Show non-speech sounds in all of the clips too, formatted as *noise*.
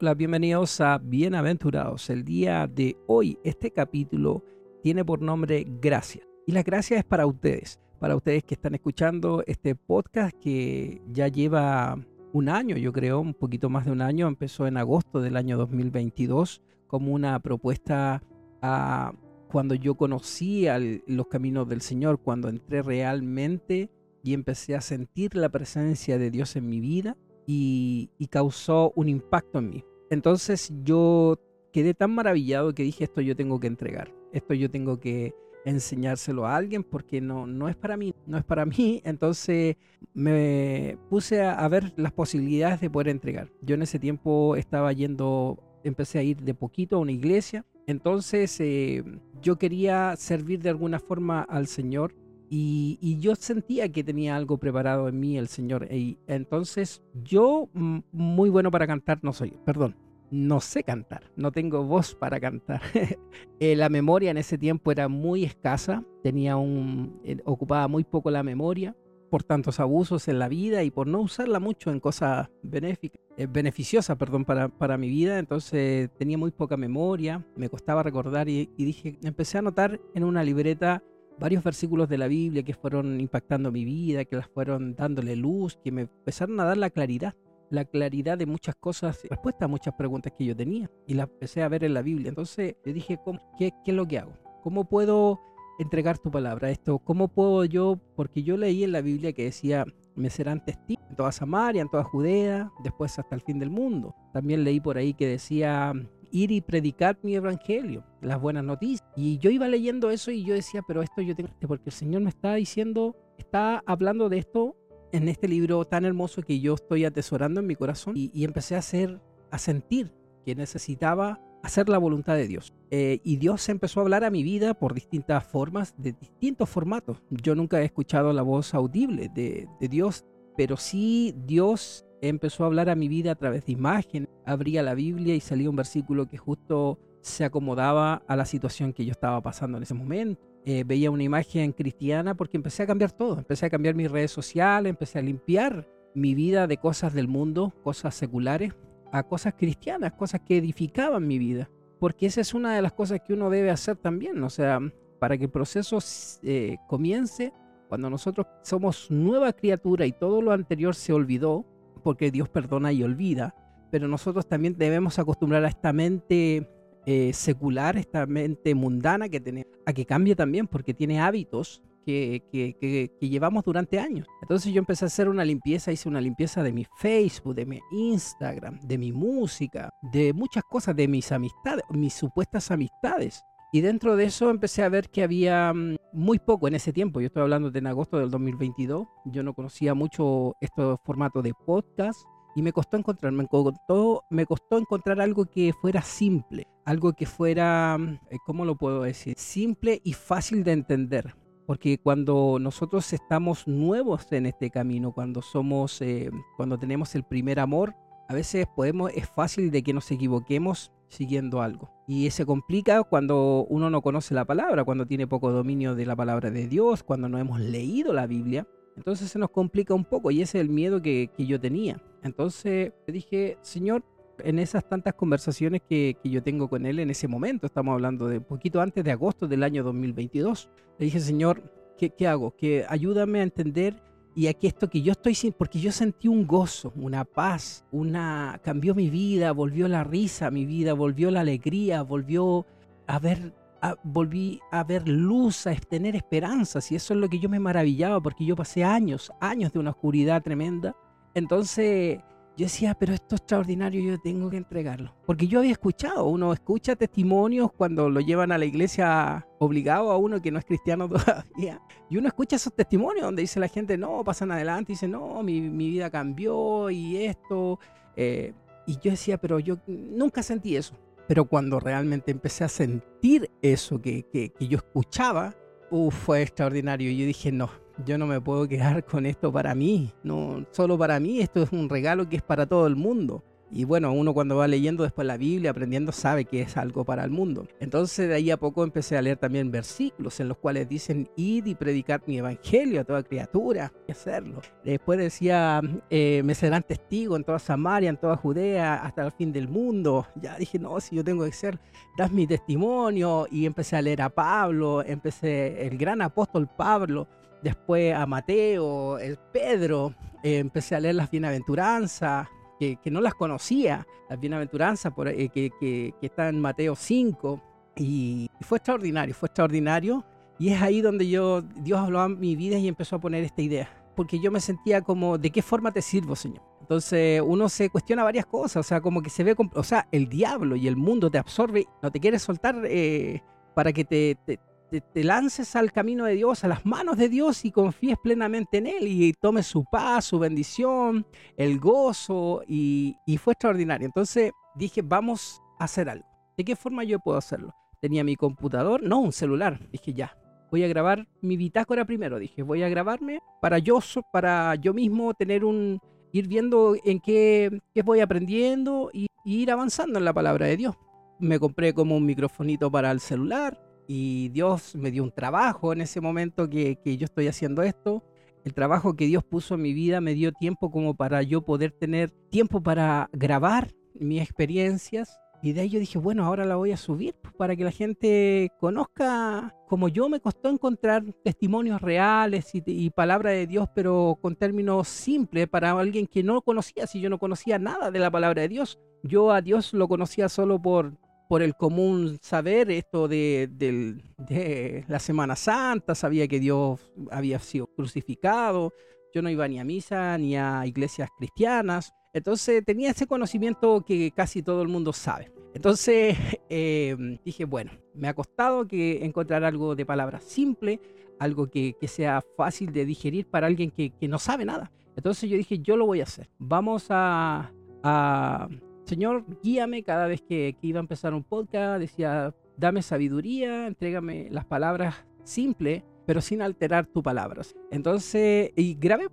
Hola, bienvenidos a Bienaventurados. El día de hoy, este capítulo tiene por nombre Gracias. Y la gracia es para ustedes, para ustedes que están escuchando este podcast que ya lleva un año, yo creo, un poquito más de un año. Empezó en agosto del año 2022 como una propuesta a cuando yo conocí los caminos del Señor, cuando entré realmente y empecé a sentir la presencia de Dios en mi vida y, causó un impacto en mí. Entonces yo quedé tan maravillado que dije, esto yo tengo que entregar, esto yo tengo que enseñárselo a alguien porque no, no es para mí, no es para mí. Entonces me puse a, ver las posibilidades de poder entregar. Yo en ese tiempo estaba yendo, empecé a ir de poquito a una iglesia. Entonces eh, yo quería servir de alguna forma al Señor y, yo sentía que tenía algo preparado en mí el Señor. Y entonces yo mm, muy bueno para cantar no soy, perdón, no sé cantar, no tengo voz para cantar. *laughs* Eh, la memoria en ese tiempo era muy escasa, tenía un, eh, ocupaba muy poco la memoria por tantos abusos en la vida y por no usarla mucho en cosas benéficas, eh, beneficiosas perdón, para, para, mi vida. Entonces tenía muy poca memoria, me costaba recordar y, y dije, empecé a anotar en una libreta varios versículos de la Biblia que fueron impactando mi vida, que las fueron dándole luz, que me empezaron a dar la claridad, la claridad de muchas cosas, respuesta a muchas preguntas que yo tenía y las empecé a ver en la Biblia. Entonces yo dije, qué, ¿qué es lo que hago? ¿Cómo puedo entregar tu palabra? Esto, ¿cómo puedo yo? Porque yo leí en la Biblia que decía, me serán testigos en toda Samaria, en toda Judea, después hasta el fin del mundo. También leí por ahí que decía, ir y predicar mi evangelio, las buenas noticias. Y yo iba leyendo eso y yo decía, pero esto yo tengo, porque el Señor me está diciendo, está hablando de esto en este libro tan hermoso que yo estoy atesorando en mi corazón y, empecé a hacer, a sentir que necesitaba hacer la voluntad de Dios. Eh, y Dios empezó a hablar a mi vida por distintas formas, de distintos formatos. Yo nunca he escuchado la voz audible de, de Dios, pero sí Dios empezó a hablar a mi vida a través de imágenes. Abría la Biblia y salía un versículo que justo se acomodaba a la situación que yo estaba pasando en ese momento. Eh, veía una imagen cristiana porque empecé a cambiar todo. Empecé a cambiar mis redes sociales, empecé a limpiar mi vida de cosas del mundo, cosas seculares, a cosas cristianas, cosas que edificaban mi vida. Porque esa es una de las cosas que uno debe hacer también. O sea, para que el proceso eh, comience, cuando nosotros somos nueva criatura y todo lo anterior se olvidó, porque Dios perdona y olvida, pero nosotros también debemos acostumbrar a esta mente eh, secular, esta mente mundana que tenemos, a que cambie también, porque tiene hábitos que, que, que, llevamos durante años. Entonces yo empecé a hacer una limpieza, hice una limpieza de mi Facebook, de mi Instagram, de mi música, de muchas cosas, de mis amistades, mis supuestas amistades. Y dentro de eso empecé a ver que había mm, muy poco en ese tiempo. Yo estoy hablando de en agosto del 2022. Yo no conocía mucho estos formatos de podcast y me costó encontrar, me costó, me costó encontrar algo que fuera simple, algo que fuera, mm, eh, ¿cómo lo puedo decir? Simple y fácil de entender. Porque cuando nosotros estamos nuevos en este camino, cuando somos, eh, cuando tenemos el primer amor, a veces podemos, es fácil de que nos equivoquemos siguiendo algo. Y se complica cuando uno no conoce la palabra, cuando tiene poco dominio de la palabra de Dios, cuando no hemos leído la Biblia. Entonces se nos complica un poco y ese es el miedo que, yo tenía. Entonces dije, Señor, en esas tantas conversaciones que, que, yo tengo con Él en ese momento, estamos hablando de poquito antes de agosto del año 2022, le dije, Señor, ¿qué, qué hago? Que ayúdame a entender y aquí esto que yo estoy sin, porque yo sentí un gozo, una paz, una cambió mi vida, volvió la risa mi vida, volvió la alegría, volvió a ver, volví a ver luz, a tener esperanzas y eso es lo que yo me maravillaba porque yo pasé años, años de una oscuridad tremenda. Entonces yo decía, pero esto es extraordinario, yo tengo que entregarlo. Porque yo había escuchado, uno escucha testimonios cuando lo llevan a la iglesia obligado a uno que no es cristiano *laughs* todavía. Y uno escucha esos testimonios donde dice la gente, no, pasan adelante, y dice, no, mi, mi vida cambió y esto. Eh, y yo decía, pero yo nunca sentí eso. Pero cuando realmente empecé a sentir eso que, que, que yo escuchaba, uf, fue extraordinario. Yo dije, no, yo no me puedo quedar con esto para mí, no solo para mí, esto es un regalo que es para todo el mundo. Y bueno, uno cuando va leyendo después la Biblia, aprendiendo, sabe que es algo para el mundo. Entonces de ahí a poco empecé a leer también versículos en los cuales dicen, id y predicar mi evangelio a toda criatura, y hacerlo. Después decía, eh, me serán testigos en toda Samaria, en toda Judea, hasta el fin del mundo. Ya dije, no, si yo tengo que ser, das mi testimonio. Y empecé a leer a Pablo, empecé el gran apóstol Pablo después a Mateo, el Pedro, eh, empecé a leer las bienaventuranzas, que, no las conocía, las bienaventuranzas por, eh, que, que, está en Mateo 5, y fue extraordinario, fue extraordinario, y es ahí donde yo, Dios habló a mi vida y empezó a poner esta idea, porque yo me sentía como, ¿de qué forma te sirvo, Señor? Entonces uno se cuestiona varias cosas, o sea, como que se ve, o sea, el diablo y el mundo te absorbe, no te quiere soltar eh, para que te, lances al camino de Dios, a las manos de Dios y confíes plenamente en Él y tomes su paz, su bendición, el gozo y, fue extraordinario. Entonces dije, vamos a hacer algo. ¿De qué forma yo puedo hacerlo? Tenía mi computador, no, un celular. Dije, ya, voy a grabar mi bitácora primero. Dije, voy a grabarme para yo, para yo mismo tener un, ir viendo en qué, qué voy aprendiendo y, y ir avanzando en la palabra de Dios. Me compré como un microfonito para el celular, y Dios me dio un trabajo en ese momento que, que, yo estoy haciendo esto. El trabajo que Dios puso en mi vida me dio tiempo como para yo poder tener tiempo para grabar mis experiencias. Y de ahí yo dije, bueno, ahora la voy a subir pues, para que la gente conozca como yo me costó encontrar testimonios reales y, y palabra de Dios, pero con términos simples para alguien que no conocía, si yo no conocía nada de la palabra de Dios. Yo a Dios lo conocía solo por, por el común saber esto de, la Semana Santa, sabía que Dios había sido crucificado, yo no iba ni a misa ni a iglesias cristianas, entonces tenía ese conocimiento que casi todo el mundo sabe. Entonces *laughs* em, dije, bueno, me ha costado que encontrar algo de palabra simple, algo que, sea fácil de digerir para alguien que, no sabe nada. Entonces yo dije, yo lo voy a hacer. Vamos a, a Señor, guíame cada vez que, iba a empezar un podcast, decía, dame sabiduría, entrégame las palabras simples, pero sin alterar tus palabras. Entonces, y grabé,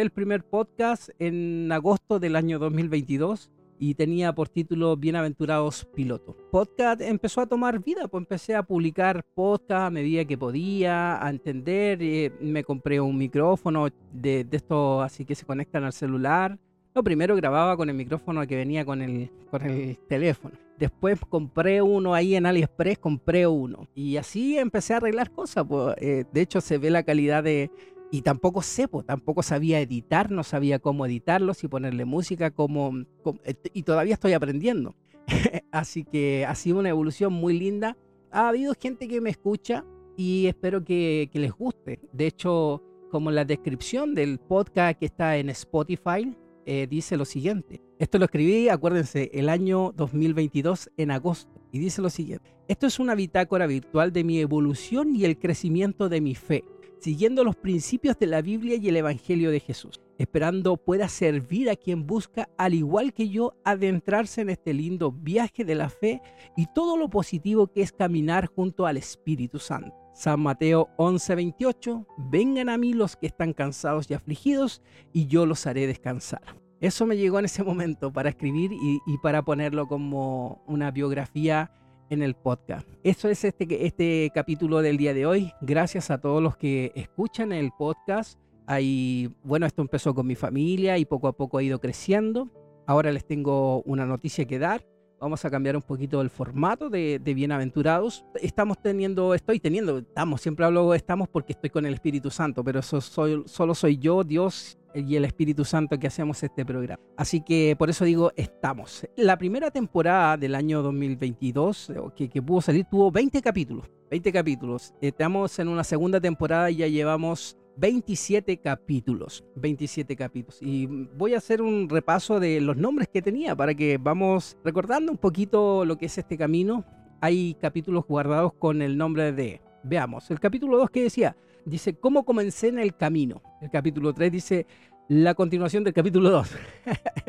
el primer podcast en agosto del año 2022 y tenía por título Bienaventurados Pilotos. Podcast empezó a tomar vida, pues empecé a publicar podcast a medida que podía, a entender, eh, me compré un micrófono de, de estos así que se conectan al celular no, primero grababa con el micrófono que venía con el, con el teléfono. Después compré uno ahí en AliExpress, compré uno. Y así empecé a arreglar cosas. Pues. Eh, de hecho, se ve la calidad de... Y tampoco sé, pues, tampoco sabía editar, no sabía cómo editarlos y ponerle música, como, eh, y todavía estoy aprendiendo. *laughs* así que ha sido una evolución muy linda. Ha habido gente que me escucha y espero que, que les guste. De hecho, como en la descripción del podcast que está en Spotify, eh, dice lo siguiente. Esto lo escribí, acuérdense, el año 2022 en agosto. Y dice lo siguiente. Esto es una bitácora virtual de mi evolución y el crecimiento de mi fe, siguiendo los principios de la Biblia y el Evangelio de Jesús, esperando pueda servir a quien busca, al igual que yo, adentrarse en este lindo viaje de la fe y todo lo positivo que es caminar junto al Espíritu Santo. San Mateo 11:28, vengan a mí los que están cansados y afligidos, y yo los haré descansar. Eso me llegó en ese momento para escribir y, para ponerlo como una biografía en el podcast. Eso es este, este capítulo del día de hoy. Gracias a todos los que escuchan el podcast. Ahí, bueno, esto empezó con mi familia y poco a poco ha ido creciendo. Ahora les tengo una noticia que dar vamos a cambiar un poquito el formato de, bienaventurados. Estamos teniendo, estoy teniendo, estamos, siempre hablo estamos porque estoy con el Espíritu Santo, pero solo soy yo, Dios y el Espíritu Santo que hacemos este programa. Así que por eso digo estamos. La primera temporada del año 2022 que, que pudo salir tuvo 20 capítulos. 20 capítulos. Estamos en una segunda temporada y ya llevamos 27 capítulos, 27 capítulos. Y voy a hacer un repaso de los nombres que tenía para que vamos recordando un poquito lo que es este camino. Hay capítulos guardados con el nombre de, veamos, el capítulo 2 que decía, dice, ¿cómo comencé en el camino? El capítulo 3 dice, la continuación del capítulo 2.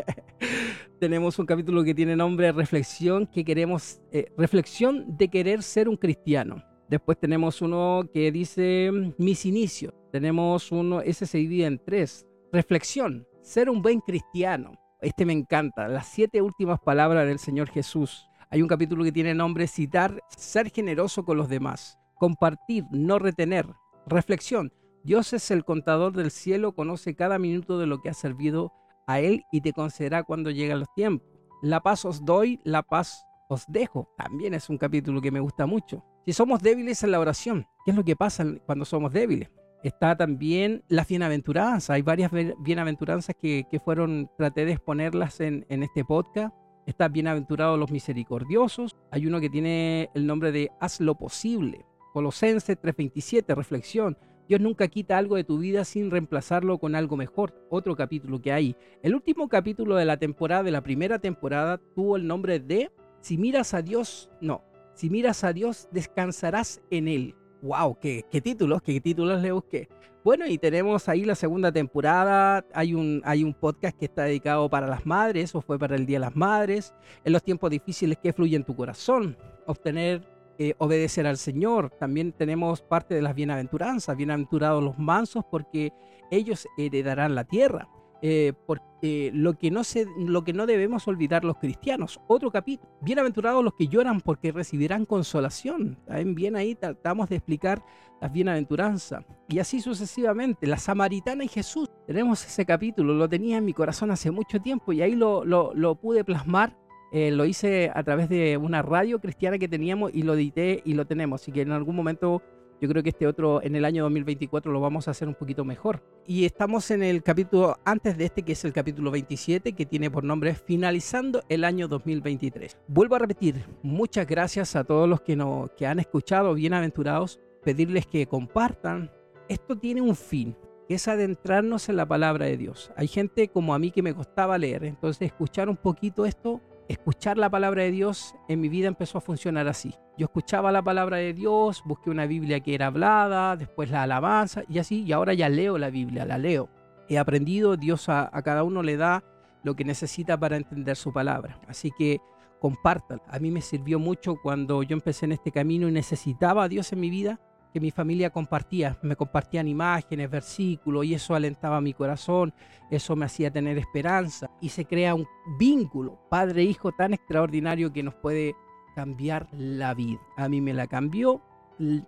*laughs* Tenemos un capítulo que tiene nombre Reflexión, que queremos, eh, reflexión de querer ser un cristiano. Después tenemos uno que dice mis inicios. Tenemos uno, ese se divide en tres. Reflexión, ser un buen cristiano. Este me encanta. Las siete últimas palabras del Señor Jesús. Hay un capítulo que tiene nombre citar, ser generoso con los demás, compartir, no retener. Reflexión. Dios es el contador del cielo, conoce cada minuto de lo que ha servido a Él y te concederá cuando lleguen los tiempos. La paz os doy, la paz os dejo. También es un capítulo que me gusta mucho. Si somos débiles en la oración, ¿qué es lo que pasa cuando somos débiles? Está también las bienaventuranzas. Hay varias bienaventuranzas que, fueron, traté de exponerlas en, en este podcast. Está bienaventurados los misericordiosos. Hay uno que tiene el nombre de haz lo posible. Colosenses 3:27, reflexión. Dios nunca quita algo de tu vida sin reemplazarlo con algo mejor. Otro capítulo que hay. El último capítulo de la temporada, de la primera temporada, tuvo el nombre de Si miras a Dios, no. Si miras a Dios, descansarás en Él. ¡Wow! ¿Qué, qué títulos? ¿Qué títulos le busqué? Bueno, y tenemos ahí la segunda temporada. Hay un, hay un podcast que está dedicado para las madres, o fue para el Día de las Madres. En los tiempos difíciles que fluye en tu corazón. Obtener eh, obedecer al Señor. También tenemos parte de las bienaventuranzas, bienaventurados los mansos porque ellos heredarán la tierra. Eh, porque lo que, no se, lo que no debemos olvidar los cristianos. Otro capítulo. Bienaventurados los que lloran porque recibirán consolación. También bien ahí tratamos de explicar las bienaventuranzas. Y así sucesivamente. La samaritana y Jesús. Tenemos ese capítulo. Lo tenía en mi corazón hace mucho tiempo y ahí lo, lo, pude plasmar eh, lo hice a través de una radio cristiana que teníamos y lo edité y lo tenemos. Así que en algún momento yo creo que este otro, en el año 2024, lo vamos a hacer un poquito mejor. Y estamos en el capítulo antes de este, que es el capítulo 27, que tiene por nombre Finalizando el año 2023. Vuelvo a repetir, muchas gracias a todos los que, nos, que han escuchado, bienaventurados, pedirles que compartan. Esto tiene un fin, que es adentrarnos en la palabra de Dios. Hay gente como a mí que me costaba leer, entonces escuchar un poquito esto escuchar la palabra de Dios en mi vida empezó a funcionar así. Yo escuchaba la palabra de Dios, busqué una Biblia que era hablada, después la alabanza y así, y ahora ya leo la Biblia, la leo. He aprendido, Dios a, cada uno le da lo que necesita para entender su palabra. Así que compártala. A mí me sirvió mucho cuando yo empecé en este camino y necesitaba a Dios en mi vida que mi familia compartía. Me compartían imágenes, versículos y eso alentaba mi corazón, eso me hacía tener esperanza y se crea un vínculo padre-hijo tan extraordinario que nos puede cambiar la vida. A mí me la cambió.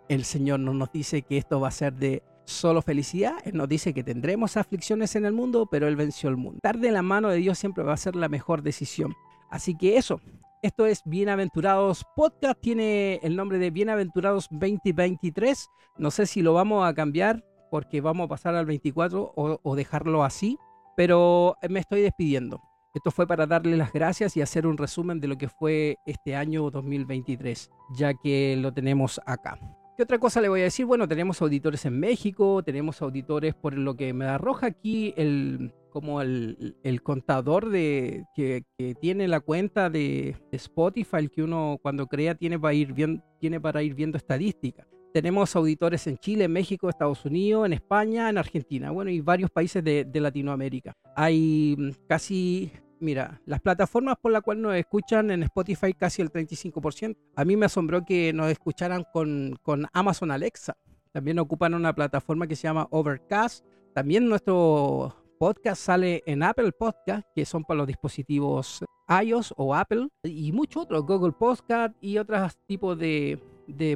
El Señor no nos dice que esto va a ser de solo felicidad. Él nos dice que tendremos aflicciones en el mundo, pero Él venció el mundo. Estar de la mano de Dios siempre va a ser la mejor decisión. Así que eso, esto es Bienaventurados Podcast, tiene el nombre de Bienaventurados 2023. No sé si lo vamos a cambiar porque vamos a pasar al 24 o, dejarlo así, pero me estoy despidiendo. Esto fue para darle las gracias y hacer un resumen de lo que fue este año 2023, ya que lo tenemos acá. ¿Qué otra cosa le voy a decir? Bueno, tenemos auditores en México, tenemos auditores por lo que me arroja aquí el, como el, contador de que, tiene la cuenta de Spotify que uno cuando crea tiene para ir, bien, tiene para ir viendo estadísticas. Tenemos auditores en Chile, México, Estados Unidos, en España, en Argentina, bueno, y varios países de, Latinoamérica. Hay mm, casi, mira, las plataformas por las cuales nos escuchan en Spotify casi el 35%. A mí me asombró que nos escucharan con, Amazon Alexa. También ocupan una plataforma que se llama Overcast. También nuestro podcast sale en Apple Podcast, que son para los dispositivos iOS o Apple, y muchos otros, Google Podcast y otros tipos de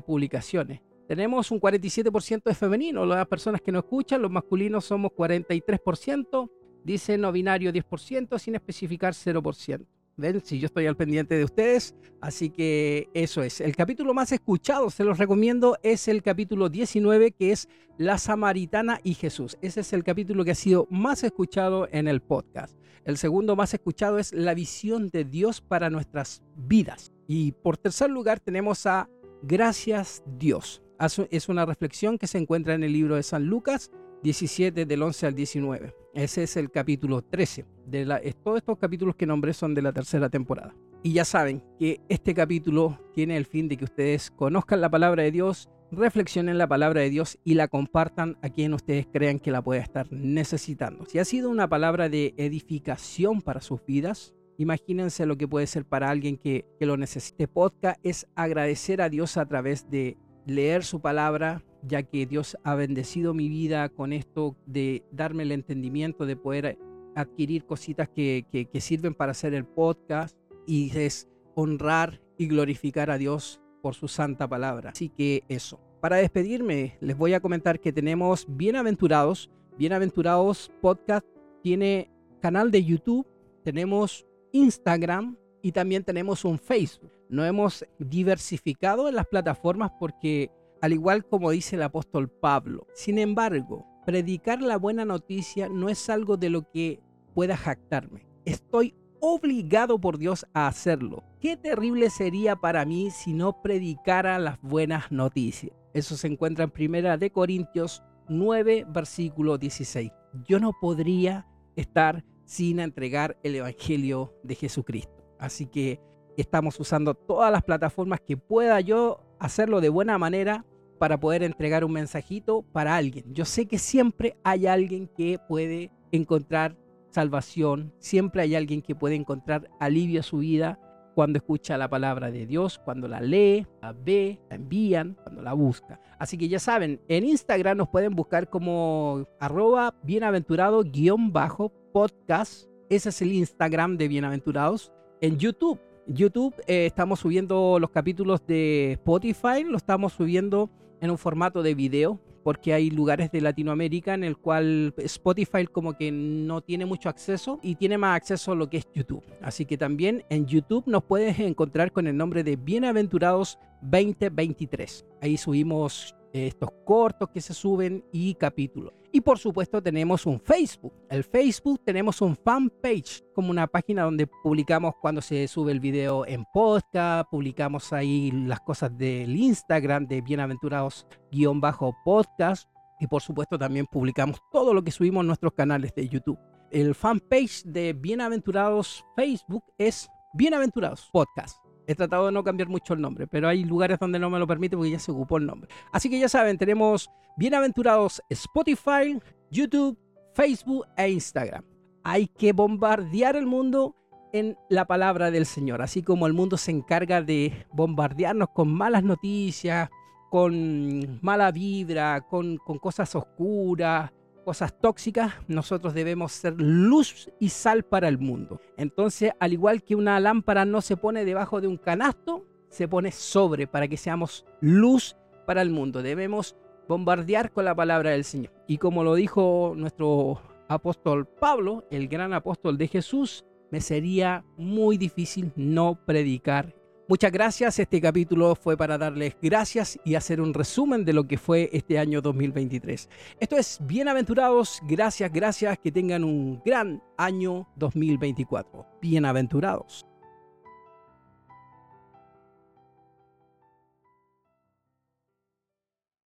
publicaciones. Tenemos un 47% de femenino, las personas que nos escuchan, los masculinos somos 43%, dice no binario 10%, sin especificar 0%. ¿Ven? Si yo estoy al pendiente de ustedes. Así que eso es. El capítulo más escuchado, se los recomiendo, es el capítulo 19, que es La Samaritana y Jesús. Ese es el capítulo que ha sido más escuchado en el podcast. El segundo más escuchado es La visión de Dios para nuestras vidas. Y por tercer lugar tenemos a Gracias Dios. Es una reflexión que se encuentra en el libro de San Lucas 17 del 11 al 19. Ese es el capítulo 13. De la, todos estos capítulos que nombré son de la tercera temporada. Y ya saben que este capítulo tiene el fin de que ustedes conozcan la palabra de Dios, reflexionen la palabra de Dios y la compartan a quien ustedes crean que la pueda estar necesitando. Si ha sido una palabra de edificación para sus vidas, imagínense lo que puede ser para alguien que, que lo necesite. Podcast es agradecer a Dios a través de leer su palabra, ya que Dios ha bendecido mi vida con esto de darme el entendimiento de poder adquirir cositas que, que sirven para hacer el podcast y es honrar y glorificar a Dios por su santa palabra. Así que eso. Para despedirme, les voy a comentar que tenemos Bienaventurados. Bienaventurados Podcast tiene canal de YouTube, tenemos Instagram y también tenemos un Facebook. No hemos diversificado en las plataformas porque, al igual como dice el apóstol Pablo, sin embargo, predicar la buena noticia no es algo de lo que pueda jactarme. Estoy obligado por Dios a hacerlo. Qué terrible sería para mí si no predicara las buenas noticias. Eso se encuentra en Primera de Corintios 9, versículo 16. Yo no podría estar sin entregar el Evangelio de Jesucristo. Así que estamos usando todas las plataformas que pueda yo hacerlo de buena manera para poder entregar un mensajito para alguien. Yo sé que siempre hay alguien que puede encontrar salvación, siempre hay alguien que puede encontrar alivio a su vida cuando escucha la palabra de Dios, cuando la lee, la ve, la envían, cuando la busca. Así que ya saben, en Instagram nos pueden buscar como arroba bienaventurado-podcast. Ese es el Instagram de Bienaventurados. En YouTube, YouTube eh, estamos subiendo los capítulos de Spotify, lo estamos subiendo en un formato de video porque hay lugares de Latinoamérica en el cual Spotify como que no tiene mucho acceso y tiene más acceso a lo que es YouTube. Así que también en YouTube nos puedes encontrar con el nombre de Bienaventurados 2023. Ahí subimos estos cortos que se suben y capítulos. Y por supuesto tenemos un Facebook. El Facebook tenemos un fanpage, como una página donde publicamos cuando se sube el video en podcast, publicamos ahí las cosas del Instagram de bienaventurados-podcast y por supuesto también publicamos todo lo que subimos en nuestros canales de YouTube. El fanpage de Bienaventurados Facebook es Bienaventurados Podcast. He tratado de no cambiar mucho el nombre, pero hay lugares donde no me lo permite porque ya se ocupó el nombre. Así que ya saben, tenemos bienaventurados Spotify, YouTube, Facebook e Instagram. Hay que bombardear el mundo en la palabra del Señor, así como el mundo se encarga de bombardearnos con malas noticias, con mala vibra, con, con cosas oscuras, cosas tóxicas, nosotros debemos ser luz y sal para el mundo. Entonces, al igual que una lámpara no se pone debajo de un canasto, se pone sobre para que seamos luz para el mundo. Debemos bombardear con la palabra del Señor. Y como lo dijo nuestro apóstol Pablo, el gran apóstol de Jesús, me sería muy difícil no predicar Muchas gracias. Este capítulo fue para darles gracias y hacer un resumen de lo que fue este año 2023. Esto es Bienaventurados. Gracias, gracias. Que tengan un gran año 2024. Bienaventurados.